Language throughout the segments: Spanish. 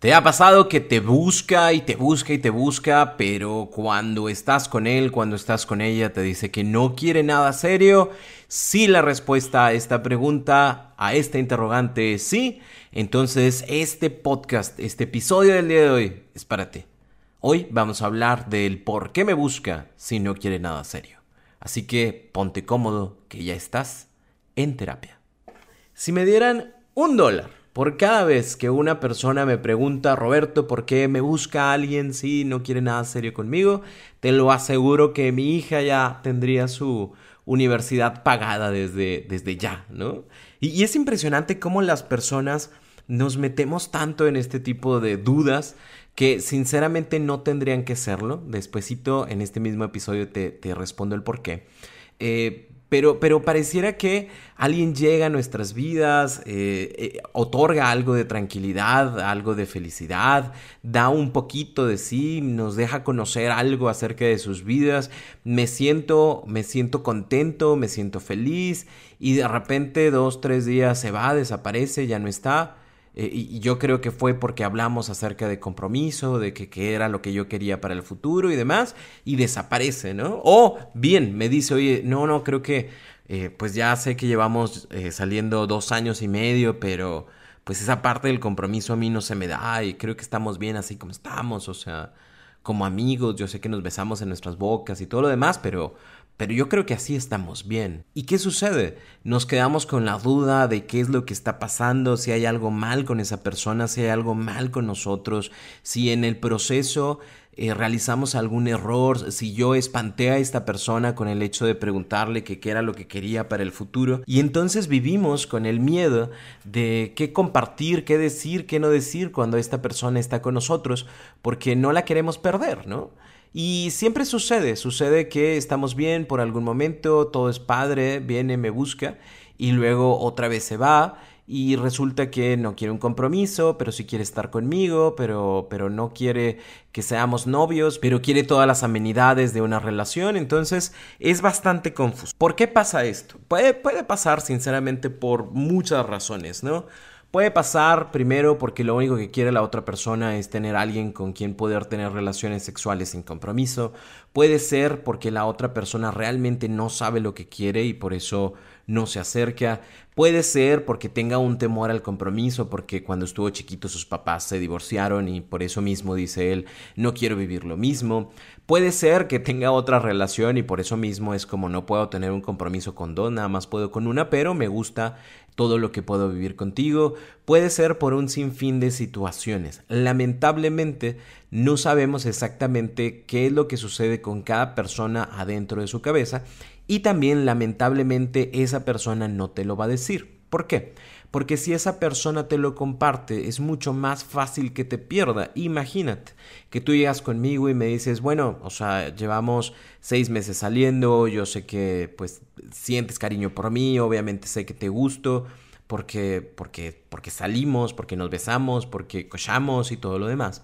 ¿Te ha pasado que te busca y te busca y te busca, pero cuando estás con él, cuando estás con ella, te dice que no quiere nada serio? Si la respuesta a esta pregunta, a esta interrogante es sí, entonces este podcast, este episodio del día de hoy es para ti. Hoy vamos a hablar del por qué me busca si no quiere nada serio. Así que ponte cómodo, que ya estás en terapia. Si me dieran un dólar por cada vez que una persona me pregunta, Roberto, ¿por qué me busca alguien si no quiere nada serio conmigo? Te lo aseguro que mi hija ya tendría su universidad pagada desde, desde ya, ¿no? Y, es impresionante cómo las personas nos metemos tanto en este tipo de dudas que sinceramente no tendrían que serlo. Despuésito en este mismo episodio te, te respondo el por qué. Eh, pero, pero pareciera que alguien llega a nuestras vidas, eh, eh, otorga algo de tranquilidad, algo de felicidad, da un poquito de sí, nos deja conocer algo acerca de sus vidas. Me siento, me siento contento, me siento feliz y de repente dos, tres días se va, desaparece, ya no está. Eh, y yo creo que fue porque hablamos acerca de compromiso, de que, que, era lo que yo quería para el futuro y demás, y desaparece, ¿no? O bien, me dice, oye, no, no, creo que, eh, pues ya sé que llevamos eh, saliendo dos años y medio, pero pues esa parte del compromiso a mí no se me da y creo que estamos bien así como estamos, o sea, como amigos, yo sé que nos besamos en nuestras bocas y todo lo demás, pero pero yo creo que así estamos bien. ¿Y qué sucede? Nos quedamos con la duda de qué es lo que está pasando, si hay algo mal con esa persona, si hay algo mal con nosotros, si en el proceso eh, realizamos algún error, si yo espanté a esta persona con el hecho de preguntarle qué era lo que quería para el futuro. Y entonces vivimos con el miedo de qué compartir, qué decir, qué no decir cuando esta persona está con nosotros, porque no la queremos perder, ¿no? Y siempre sucede, sucede que estamos bien por algún momento, todo es padre, viene, me busca y luego otra vez se va y resulta que no quiere un compromiso, pero sí quiere estar conmigo, pero, pero no quiere que seamos novios, pero quiere todas las amenidades de una relación, entonces es bastante confuso. ¿Por qué pasa esto? Puede, puede pasar sinceramente por muchas razones, ¿no? Puede pasar primero porque lo único que quiere la otra persona es tener alguien con quien poder tener relaciones sexuales sin compromiso. Puede ser porque la otra persona realmente no sabe lo que quiere y por eso no se acerca. Puede ser porque tenga un temor al compromiso, porque cuando estuvo chiquito sus papás se divorciaron y por eso mismo dice él, no quiero vivir lo mismo. Puede ser que tenga otra relación y por eso mismo es como no puedo tener un compromiso con dos, nada más puedo con una, pero me gusta todo lo que puedo vivir contigo. Puede ser por un sinfín de situaciones. Lamentablemente no sabemos exactamente qué es lo que sucede con cada persona adentro de su cabeza y también lamentablemente esa persona no te lo va a decir. ¿Por qué? Porque si esa persona te lo comparte es mucho más fácil que te pierda. Imagínate que tú llegas conmigo y me dices, bueno, o sea, llevamos seis meses saliendo, yo sé que pues sientes cariño por mí, obviamente sé que te gusto, porque, porque, porque salimos, porque nos besamos, porque cochamos y todo lo demás.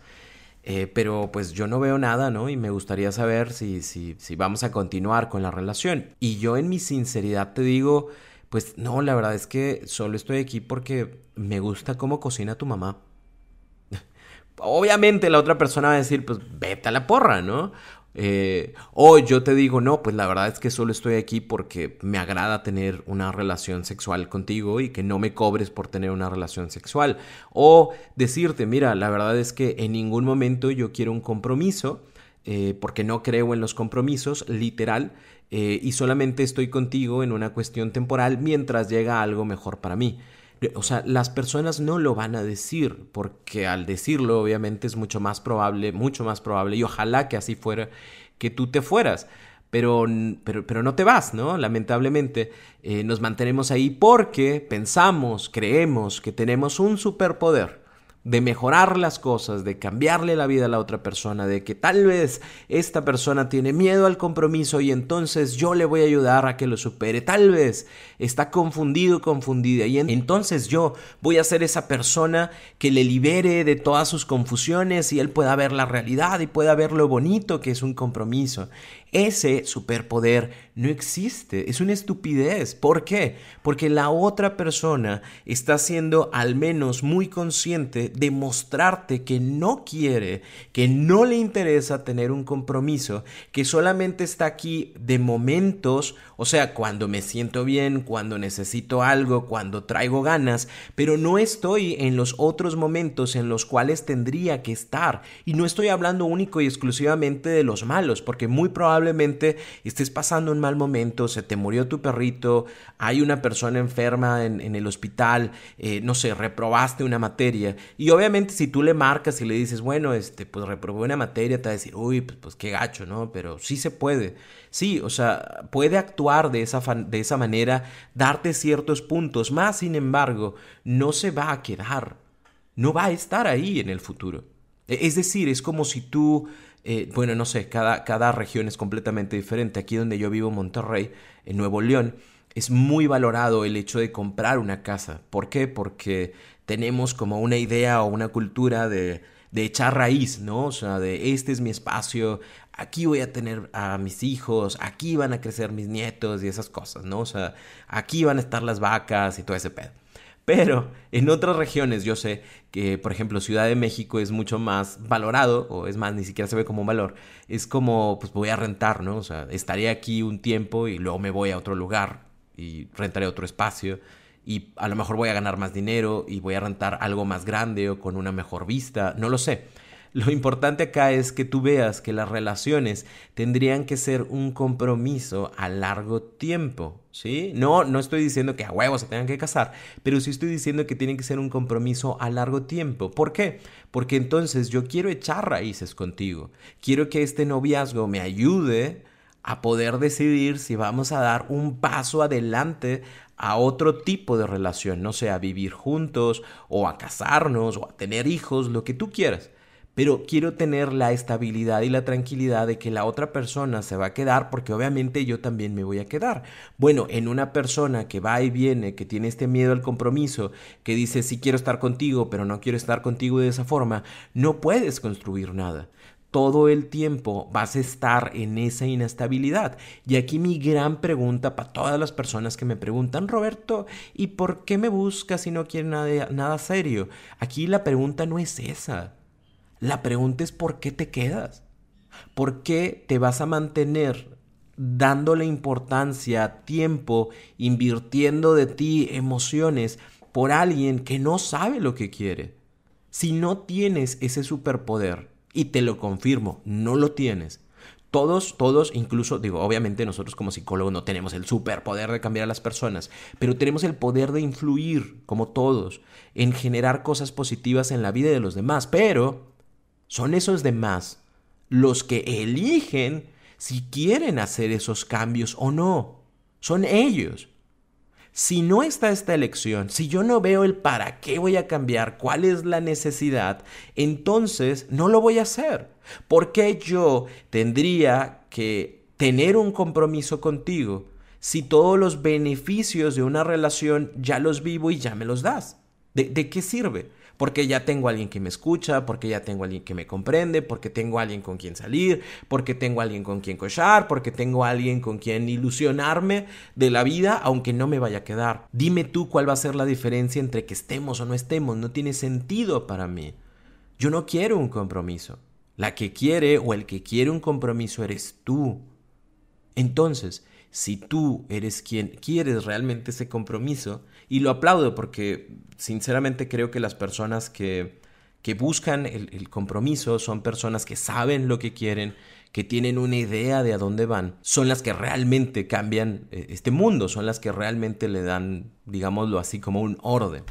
Eh, pero pues yo no veo nada, ¿no? Y me gustaría saber si, si, si vamos a continuar con la relación. Y yo en mi sinceridad te digo, pues no, la verdad es que solo estoy aquí porque me gusta cómo cocina tu mamá. Obviamente la otra persona va a decir, pues vete a la porra, ¿no? Eh, o yo te digo, no, pues la verdad es que solo estoy aquí porque me agrada tener una relación sexual contigo y que no me cobres por tener una relación sexual. O decirte, mira, la verdad es que en ningún momento yo quiero un compromiso. Eh, porque no creo en los compromisos, literal, eh, y solamente estoy contigo en una cuestión temporal mientras llega algo mejor para mí. O sea, las personas no lo van a decir, porque al decirlo, obviamente, es mucho más probable, mucho más probable, y ojalá que así fuera, que tú te fueras. Pero, pero, pero no te vas, ¿no? Lamentablemente eh, nos mantenemos ahí porque pensamos, creemos que tenemos un superpoder. De mejorar las cosas, de cambiarle la vida a la otra persona, de que tal vez esta persona tiene miedo al compromiso y entonces yo le voy a ayudar a que lo supere, tal vez está confundido, confundida y entonces yo voy a ser esa persona que le libere de todas sus confusiones y él pueda ver la realidad y pueda ver lo bonito que es un compromiso. Ese superpoder no existe, es una estupidez. ¿Por qué? Porque la otra persona está siendo al menos muy consciente de mostrarte que no quiere, que no le interesa tener un compromiso, que solamente está aquí de momentos, o sea, cuando me siento bien, cuando necesito algo, cuando traigo ganas, pero no estoy en los otros momentos en los cuales tendría que estar. Y no estoy hablando único y exclusivamente de los malos, porque muy probablemente estés pasando un mal momento, se te murió tu perrito, hay una persona enferma en, el hospital, eh, no sé, reprobaste una materia. Y obviamente si tú le marcas y le dices, bueno, este, pues reprobé una materia, te va a decir, uy, pues, pues qué gacho, ¿no? Pero sí se puede. Sí, o sea, puede actuar de esa, de esa manera, darte ciertos puntos, más sin embargo, no se va a quedar, no va a estar ahí en el futuro. E, es decir, es como si tú eh, bueno, no sé, cada, cada región es completamente diferente. Aquí donde yo vivo, Monterrey, en Nuevo León, es muy valorado el hecho de comprar una casa. ¿Por qué? Porque tenemos como una idea o una cultura de, de echar raíz, ¿no? O sea, de este es mi espacio, aquí voy a tener a mis hijos, aquí van a crecer mis nietos y esas cosas, ¿no? O sea, aquí van a estar las vacas y todo ese pedo. Pero en otras regiones yo sé que, por ejemplo, Ciudad de México es mucho más valorado, o es más, ni siquiera se ve como un valor. Es como, pues voy a rentar, ¿no? O sea, estaré aquí un tiempo y luego me voy a otro lugar y rentaré otro espacio y a lo mejor voy a ganar más dinero y voy a rentar algo más grande o con una mejor vista, no lo sé. Lo importante acá es que tú veas que las relaciones tendrían que ser un compromiso a largo tiempo, ¿sí? No, no estoy diciendo que a huevos se tengan que casar, pero sí estoy diciendo que tiene que ser un compromiso a largo tiempo. ¿Por qué? Porque entonces yo quiero echar raíces contigo. Quiero que este noviazgo me ayude a poder decidir si vamos a dar un paso adelante a otro tipo de relación, no sé, a vivir juntos o a casarnos o a tener hijos, lo que tú quieras pero quiero tener la estabilidad y la tranquilidad de que la otra persona se va a quedar porque obviamente yo también me voy a quedar. Bueno, en una persona que va y viene, que tiene este miedo al compromiso, que dice sí quiero estar contigo, pero no quiero estar contigo de esa forma, no puedes construir nada todo el tiempo vas a estar en esa inestabilidad. Y aquí mi gran pregunta para todas las personas que me preguntan, Roberto, ¿y por qué me buscas si no quieres nada, nada serio? Aquí la pregunta no es esa. La pregunta es ¿por qué te quedas? ¿Por qué te vas a mantener dándole importancia, tiempo, invirtiendo de ti emociones por alguien que no sabe lo que quiere? Si no tienes ese superpoder, y te lo confirmo, no lo tienes, todos, todos, incluso, digo, obviamente nosotros como psicólogos no tenemos el superpoder de cambiar a las personas, pero tenemos el poder de influir, como todos, en generar cosas positivas en la vida de los demás. Pero son esos demás los que eligen si quieren hacer esos cambios o no. Son ellos. Si no está esta elección, si yo no veo el para qué voy a cambiar, cuál es la necesidad, entonces no lo voy a hacer. ¿Por qué yo tendría que tener un compromiso contigo si todos los beneficios de una relación ya los vivo y ya me los das? ¿De, de qué sirve? Porque ya tengo alguien que me escucha, porque ya tengo alguien que me comprende, porque tengo alguien con quien salir, porque tengo alguien con quien cochar, porque tengo alguien con quien ilusionarme de la vida, aunque no me vaya a quedar. Dime tú cuál va a ser la diferencia entre que estemos o no estemos, no tiene sentido para mí. Yo no quiero un compromiso. La que quiere o el que quiere un compromiso eres tú. Entonces, si tú eres quien quieres realmente ese compromiso, y lo aplaudo porque sinceramente creo que las personas que, que buscan el, compromiso son personas que saben lo que quieren, que tienen una idea de a dónde van, son las que realmente cambian eh, este mundo, son las que realmente le dan, digámoslo así, como un orden.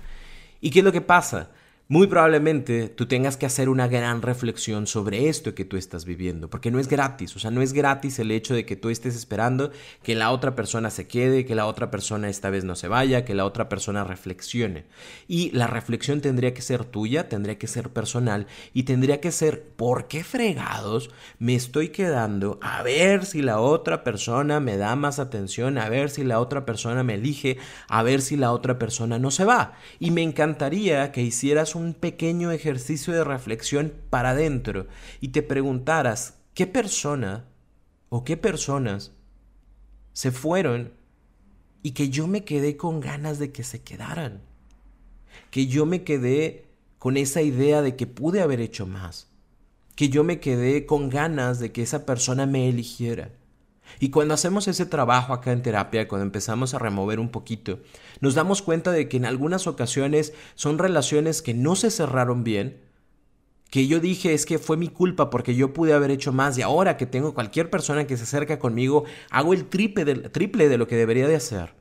¿Y qué es lo que pasa? Muy probablemente tú tengas que hacer una gran reflexión sobre esto que tú estás viviendo, porque no es gratis, o sea, no es gratis el hecho de que tú estés esperando que la otra persona se quede, que la otra persona esta vez no se vaya, que la otra persona reflexione. Y la reflexión tendría que ser tuya, tendría que ser personal y tendría que ser, ¿por qué fregados me estoy quedando a ver si la otra persona me da más atención, a ver si la otra persona me elige, a ver si la otra persona no se va? Y me encantaría que un pequeño ejercicio de reflexión para adentro y te preguntaras, ¿qué persona o qué personas se fueron y que yo me quedé con ganas de que se quedaran? Que yo me quedé con esa idea de que pude haber hecho más. Que yo me quedé con ganas de que esa persona me eligiera. Y cuando hacemos ese trabajo acá en terapia, cuando empezamos a remover un poquito, nos damos cuenta de que en algunas ocasiones son relaciones que no se cerraron bien, que yo dije es que fue mi culpa porque yo pude haber hecho más y ahora que tengo cualquier persona que se acerca conmigo, hago el triple de, triple de lo que debería de hacer.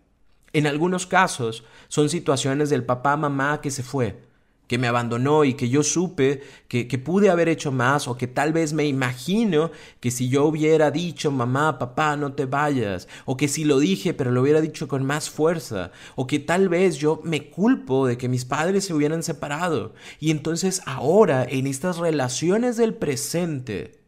En algunos casos son situaciones del papá, mamá que se fue, que me abandonó y que yo supe que, que, pude haber hecho más o que tal vez me imagino que si yo hubiera dicho mamá, papá, no te vayas o que si lo dije pero lo hubiera dicho con más fuerza o que tal vez yo me culpo de que mis padres se hubieran separado. Y entonces ahora en estas relaciones del presente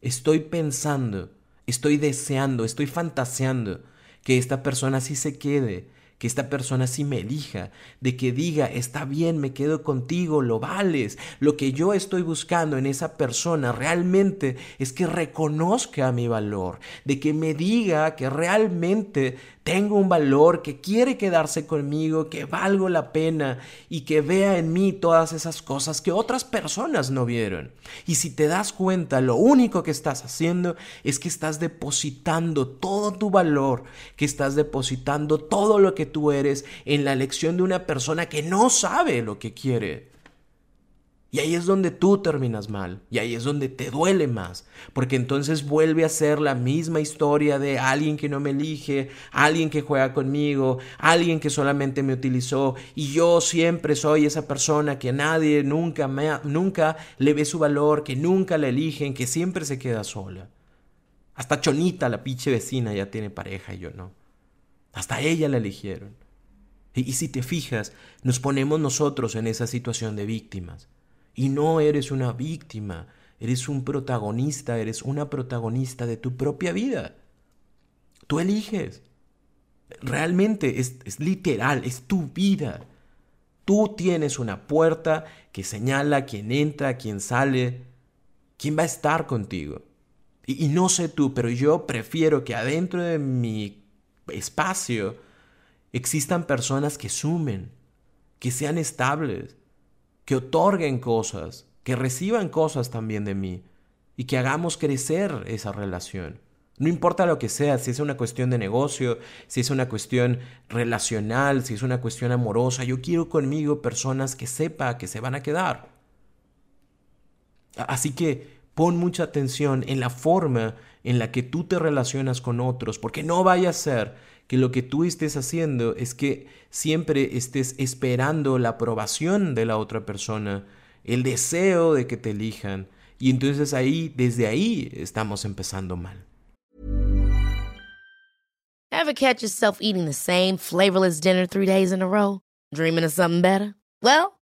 estoy pensando, estoy deseando, estoy fantaseando que esta persona sí se quede que esta persona sí me elija, de que diga, está bien, me quedo contigo, lo vales. Lo que yo estoy buscando en esa persona realmente es que reconozca mi valor, de que me diga que realmente tengo un valor, que quiere quedarse conmigo, que valgo la pena y que vea en mí todas esas cosas que otras personas no vieron. Y si te das cuenta, lo único que estás haciendo es que estás depositando todo tu valor, que estás depositando todo lo que tú eres en la elección de una persona que no sabe lo que quiere. Y ahí es donde tú terminas mal, y ahí es donde te duele más, porque entonces vuelve a ser la misma historia de alguien que no me elige, alguien que juega conmigo, alguien que solamente me utilizó, y yo siempre soy esa persona que nadie nunca, nunca le ve su valor, que nunca la eligen, que siempre se queda sola. Hasta Chonita, la pinche vecina, ya tiene pareja y yo no. Hasta ella la eligieron. Y, si te fijas, nos ponemos nosotros en esa situación de víctimas. Y no eres una víctima, eres un protagonista, eres una protagonista de tu propia vida. Tú eliges. Realmente es, literal, es tu vida. Tú tienes una puerta que señala quién entra, quién sale, quién va a estar contigo. Y no sé tú, pero yo prefiero que adentro de mi espacio existan personas que sumen, que sean estables, que otorguen cosas, que reciban cosas también de mí y que hagamos crecer esa relación. No importa lo que sea, si es una cuestión de negocio, si es una cuestión relacional, si es una cuestión amorosa, yo quiero conmigo personas que sepa que se van a quedar. Así que pon mucha atención en la forma en la que tú te relacionas con otros, porque no vaya a ser que lo que tú estés haciendo es que siempre estés esperando la aprobación de la otra persona, el deseo de que te elijan, y entonces ahí, desde ahí, estamos empezando mal. Ever catch yourself eating the same flavorless dinner three days in a row? Dreaming of something better? Well,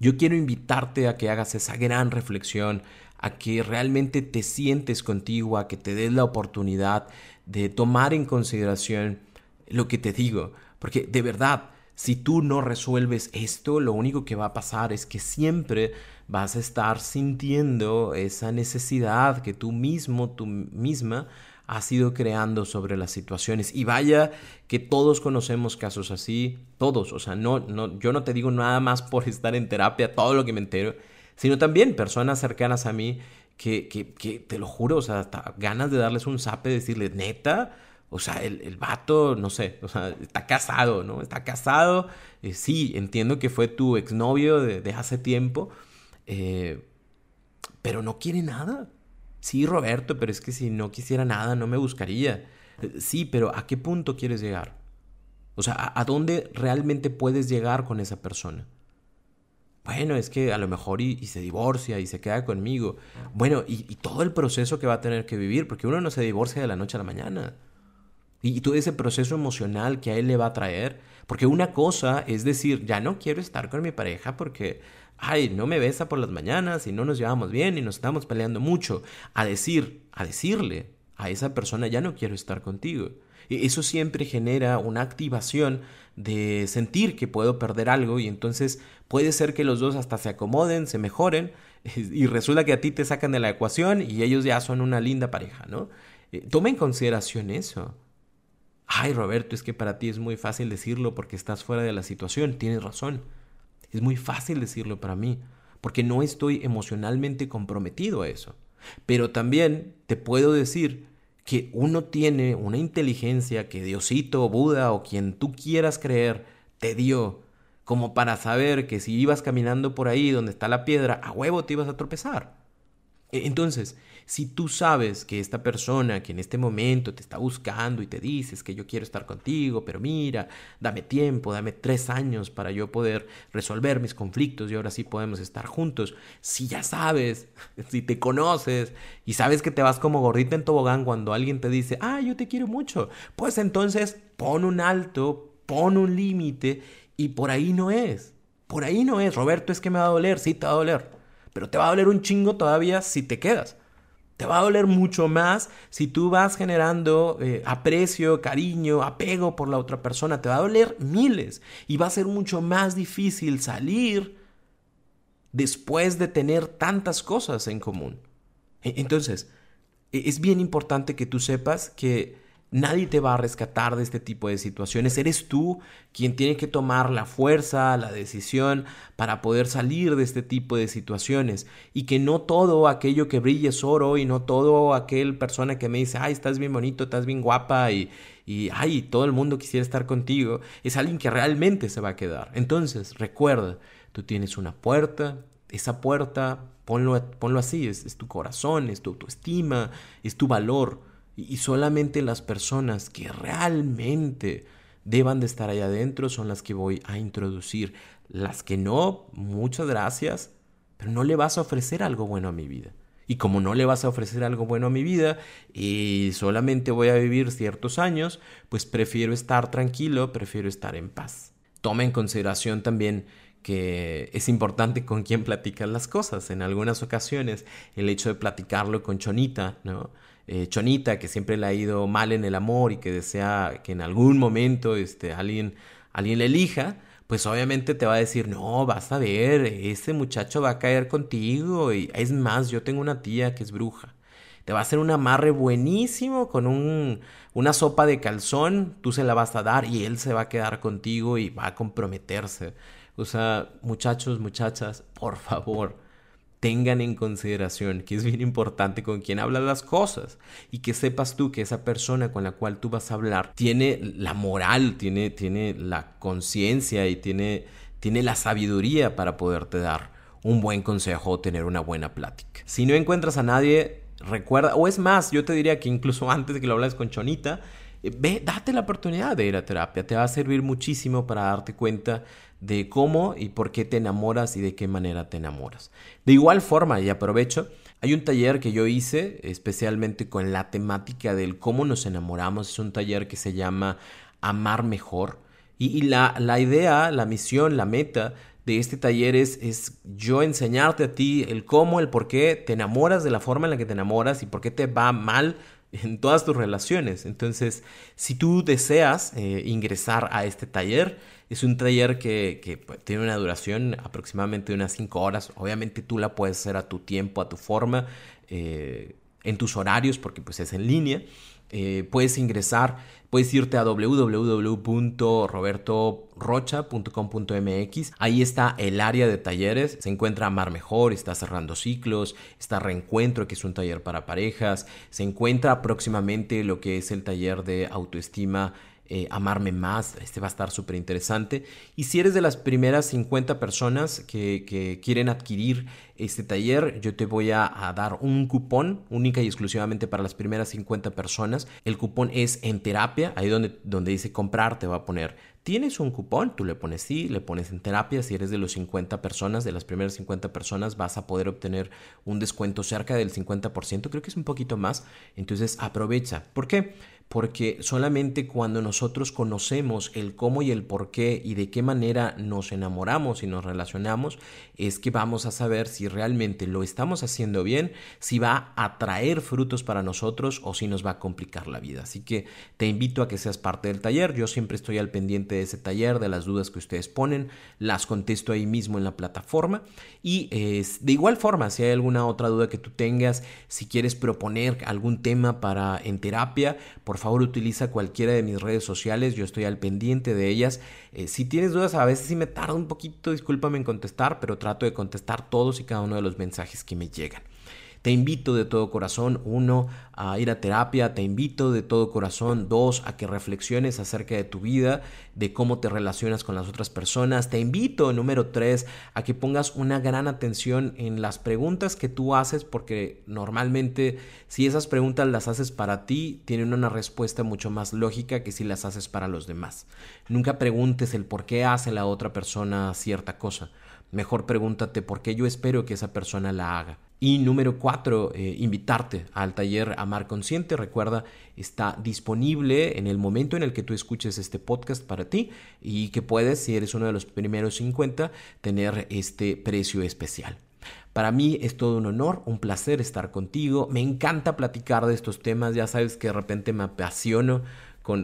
Yo quiero invitarte a que hagas esa gran reflexión a que realmente te sientes contigo, a que te des la oportunidad de tomar en consideración lo que te digo. Porque de verdad, si tú no resuelves esto, lo único que va a pasar es que siempre vas a estar sintiendo esa necesidad que tú mismo, tú misma, has ido creando sobre las situaciones. Y vaya que todos conocemos casos así, todos, o sea, no, no, yo no te digo nada más por estar en terapia, todo lo que me entero, sino también personas cercanas a mí que, que, te lo juro, o sea, hasta ganas de darles un zape, decirles, neta, o sea, el, el, vato, no sé, o sea, está casado, ¿no? Está casado. Eh, sí, entiendo que fue tu exnovio de, de hace tiempo, eh, pero no quiere nada. Sí, Roberto, pero es que si no quisiera nada, no me buscaría. Eh, sí, pero ¿a qué punto quieres llegar? O sea, ¿a, dónde realmente puedes llegar con esa persona? Bueno, es que a lo mejor y, se divorcia y se queda conmigo. Bueno, y, y, todo el proceso que va a tener que vivir, porque uno no se divorcia de la noche a la mañana. Y, todo ese proceso emocional que a él le va a traer. Porque una cosa es decir, ya no quiero estar con mi pareja porque, ay, no me besa por las mañanas y no nos llevamos bien y nos estamos peleando mucho. A decir, a decirle a esa persona, ya no quiero estar contigo. E, eso siempre genera una activación de sentir que puedo perder algo y entonces puede ser que los dos hasta se acomoden, se mejoren y resulta que a ti te sacan de la ecuación y ellos ya son una linda pareja, ¿no? Eh, toma en consideración eso. Ay, Roberto, es que para ti es muy fácil decirlo porque estás fuera de la situación. Tienes razón. Es muy fácil decirlo para mí porque no estoy emocionalmente comprometido a eso. Pero también te puedo decir que uno tiene una inteligencia que Diosito, Buda o quien tú quieras creer te dio, como para saber que si ibas caminando por ahí donde está la piedra, a huevo te ibas a tropezar. E, entonces, si tú sabes que esta persona que en este momento te está buscando y te dices que yo quiero estar contigo, pero mira, dame tiempo, dame tres años para yo poder resolver mis conflictos y ahora sí podemos estar juntos, si ya sabes, si te conoces y sabes que te vas como gordita en tobogán cuando alguien te dice, ah, yo te quiero mucho, pues entonces pon un alto, pon un límite y por ahí no es. Por ahí no es, Roberto, es que me va a doler, sí te va a doler pero te va a doler un chingo todavía si te quedas. Te va a doler mucho más si tú vas generando eh, aprecio, cariño, apego por la otra persona. Te va a doler miles y va a ser mucho más difícil salir después de tener tantas cosas en común. E, entonces, e, es bien importante que tú sepas que Nadie te va a rescatar de este tipo de situaciones. Eres tú quien tiene que tomar la fuerza, la decisión para poder salir de este tipo de situaciones. Y que no todo aquello que brille es oro y no todo aquel persona que me dice, ay, estás bien bonito, estás bien guapa y, y ay, todo el mundo quisiera estar contigo, es alguien que realmente se va a quedar. Entonces, recuerda, tú tienes una puerta, esa puerta, ponlo, ponlo así, es, es tu corazón, es tu autoestima, es tu valor y solamente las personas que realmente deban de estar allá adentro son las que voy a introducir. Las que no, muchas gracias, pero no le vas a ofrecer algo bueno a mi vida. Y como no le vas a ofrecer algo bueno a mi vida y solamente voy a vivir ciertos años, pues prefiero estar tranquilo, prefiero estar en paz. Toma en consideración también que es importante con quién platicas las cosas. En algunas ocasiones el hecho de platicarlo con Chonita, ¿no? Eh, Chonita, que siempre le ha ido mal en el amor y que desea que en algún momento este, alguien, alguien le elija, pues obviamente te va a decir, no, vas a ver, ese muchacho va a caer contigo. Y es más, yo tengo una tía que es bruja. Te va a hacer un amarre buenísimo con un, una sopa de calzón, tú se la vas a dar y él se va a quedar contigo y va a comprometerse. O sea, muchachos, muchachas, por favor, tengan en consideración que es bien importante con quien hablas las cosas y que sepas tú que esa persona con la cual tú vas a hablar tiene la moral, tiene, tiene la conciencia y tiene, tiene la sabiduría para poderte dar un buen consejo o tener una buena plática. Si no encuentras a nadie, recuerda, o es más, yo te diría que incluso antes de que lo hables con Chonita, eh, ve, date la oportunidad de ir a terapia, te va a servir muchísimo para darte cuenta de cómo y por qué te enamoras y de qué manera te enamoras. De igual forma, y aprovecho, hay un taller que yo hice especialmente con la temática del cómo nos enamoramos. Es un taller que se llama Amar Mejor. Y, la, la, idea, la misión, la meta de este taller es, es yo enseñarte a ti el cómo, el por qué te enamoras de la forma en la que te enamoras y por qué te va mal en todas tus relaciones. Entonces, si tú deseas eh, ingresar a este taller, es un taller que, pues, tiene una duración aproximadamente de unas 5 horas. Obviamente tú la puedes hacer a tu tiempo, a tu forma, eh, en tus horarios, porque pues es en línea. Eh, puedes ingresar, puedes irte a www.robertorocha.com.mx. Ahí está el área de talleres. Se encuentra Amar Mejor, está cerrando ciclos, está Reencuentro, que es un taller para parejas. Se encuentra próximamente lo que es el taller de autoestima eh, amarme más, este va a estar súper interesante. Y si eres de las primeras 50 personas que, quieren adquirir este taller, yo te voy a, dar un cupón única y exclusivamente para las primeras 50 personas. El cupón es en terapia, ahí donde, donde dice comprar te va a poner ¿Tienes un cupón? Tú le pones sí, le pones en terapia. Si eres de los 50 personas, de las primeras 50 personas, vas a poder obtener un descuento cerca del 50%. Creo que es un poquito más. Entonces aprovecha. ¿Por qué? Porque solamente cuando nosotros conocemos el cómo y el por qué y de qué manera nos enamoramos y nos relacionamos, es que vamos a saber si realmente lo estamos haciendo bien, si va a traer frutos para nosotros o si nos va a complicar la vida. Así que te invito a que seas parte del taller, yo siempre estoy al pendiente de ese taller, de las dudas que ustedes ponen, las contesto ahí mismo en la plataforma y de igual forma, si hay alguna otra duda que tú tengas, si quieres proponer algún tema para en terapia, por favor utiliza cualquiera de mis redes sociales, yo estoy al pendiente de ellas. Eh, si tienes dudas, a veces sí me tarda un poquito, discúlpame en contestar, pero trato de contestar todos y cada uno de los mensajes que me llegan. Te invito de todo corazón, uno, a ir a terapia, te invito de todo corazón, dos, a que reflexiones acerca de tu vida, de cómo te relacionas con las otras personas, te invito, número tres, a que pongas una gran atención en las preguntas que tú haces, porque normalmente si esas preguntas las haces para ti, tienen una respuesta mucho más lógica que si las haces para los demás. Nunca preguntes el por qué hace la otra persona cierta cosa. Mejor pregúntate por qué yo espero que esa persona la haga. Y número cuatro, eh, invitarte al taller Amar Consciente. Recuerda, está disponible en el momento en el que tú escuches este podcast para ti y que puedes, si eres uno de los primeros 50, tener este precio especial. Para mí es todo un honor, un placer estar contigo. Me encanta platicar de estos temas. Ya sabes que de repente me apasiono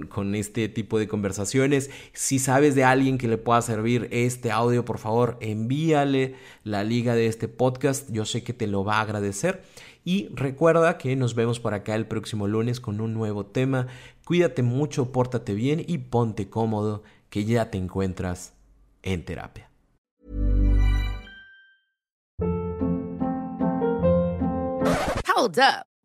con, este tipo de conversaciones. Si sabes de alguien que le pueda servir este audio, por favor, envíale la liga de este podcast. Yo sé que te lo va a agradecer. Y recuerda que nos vemos por acá el próximo lunes con un nuevo tema. Cuídate mucho, pórtate bien y ponte cómodo, que ya te encuentras en terapia. Hold up.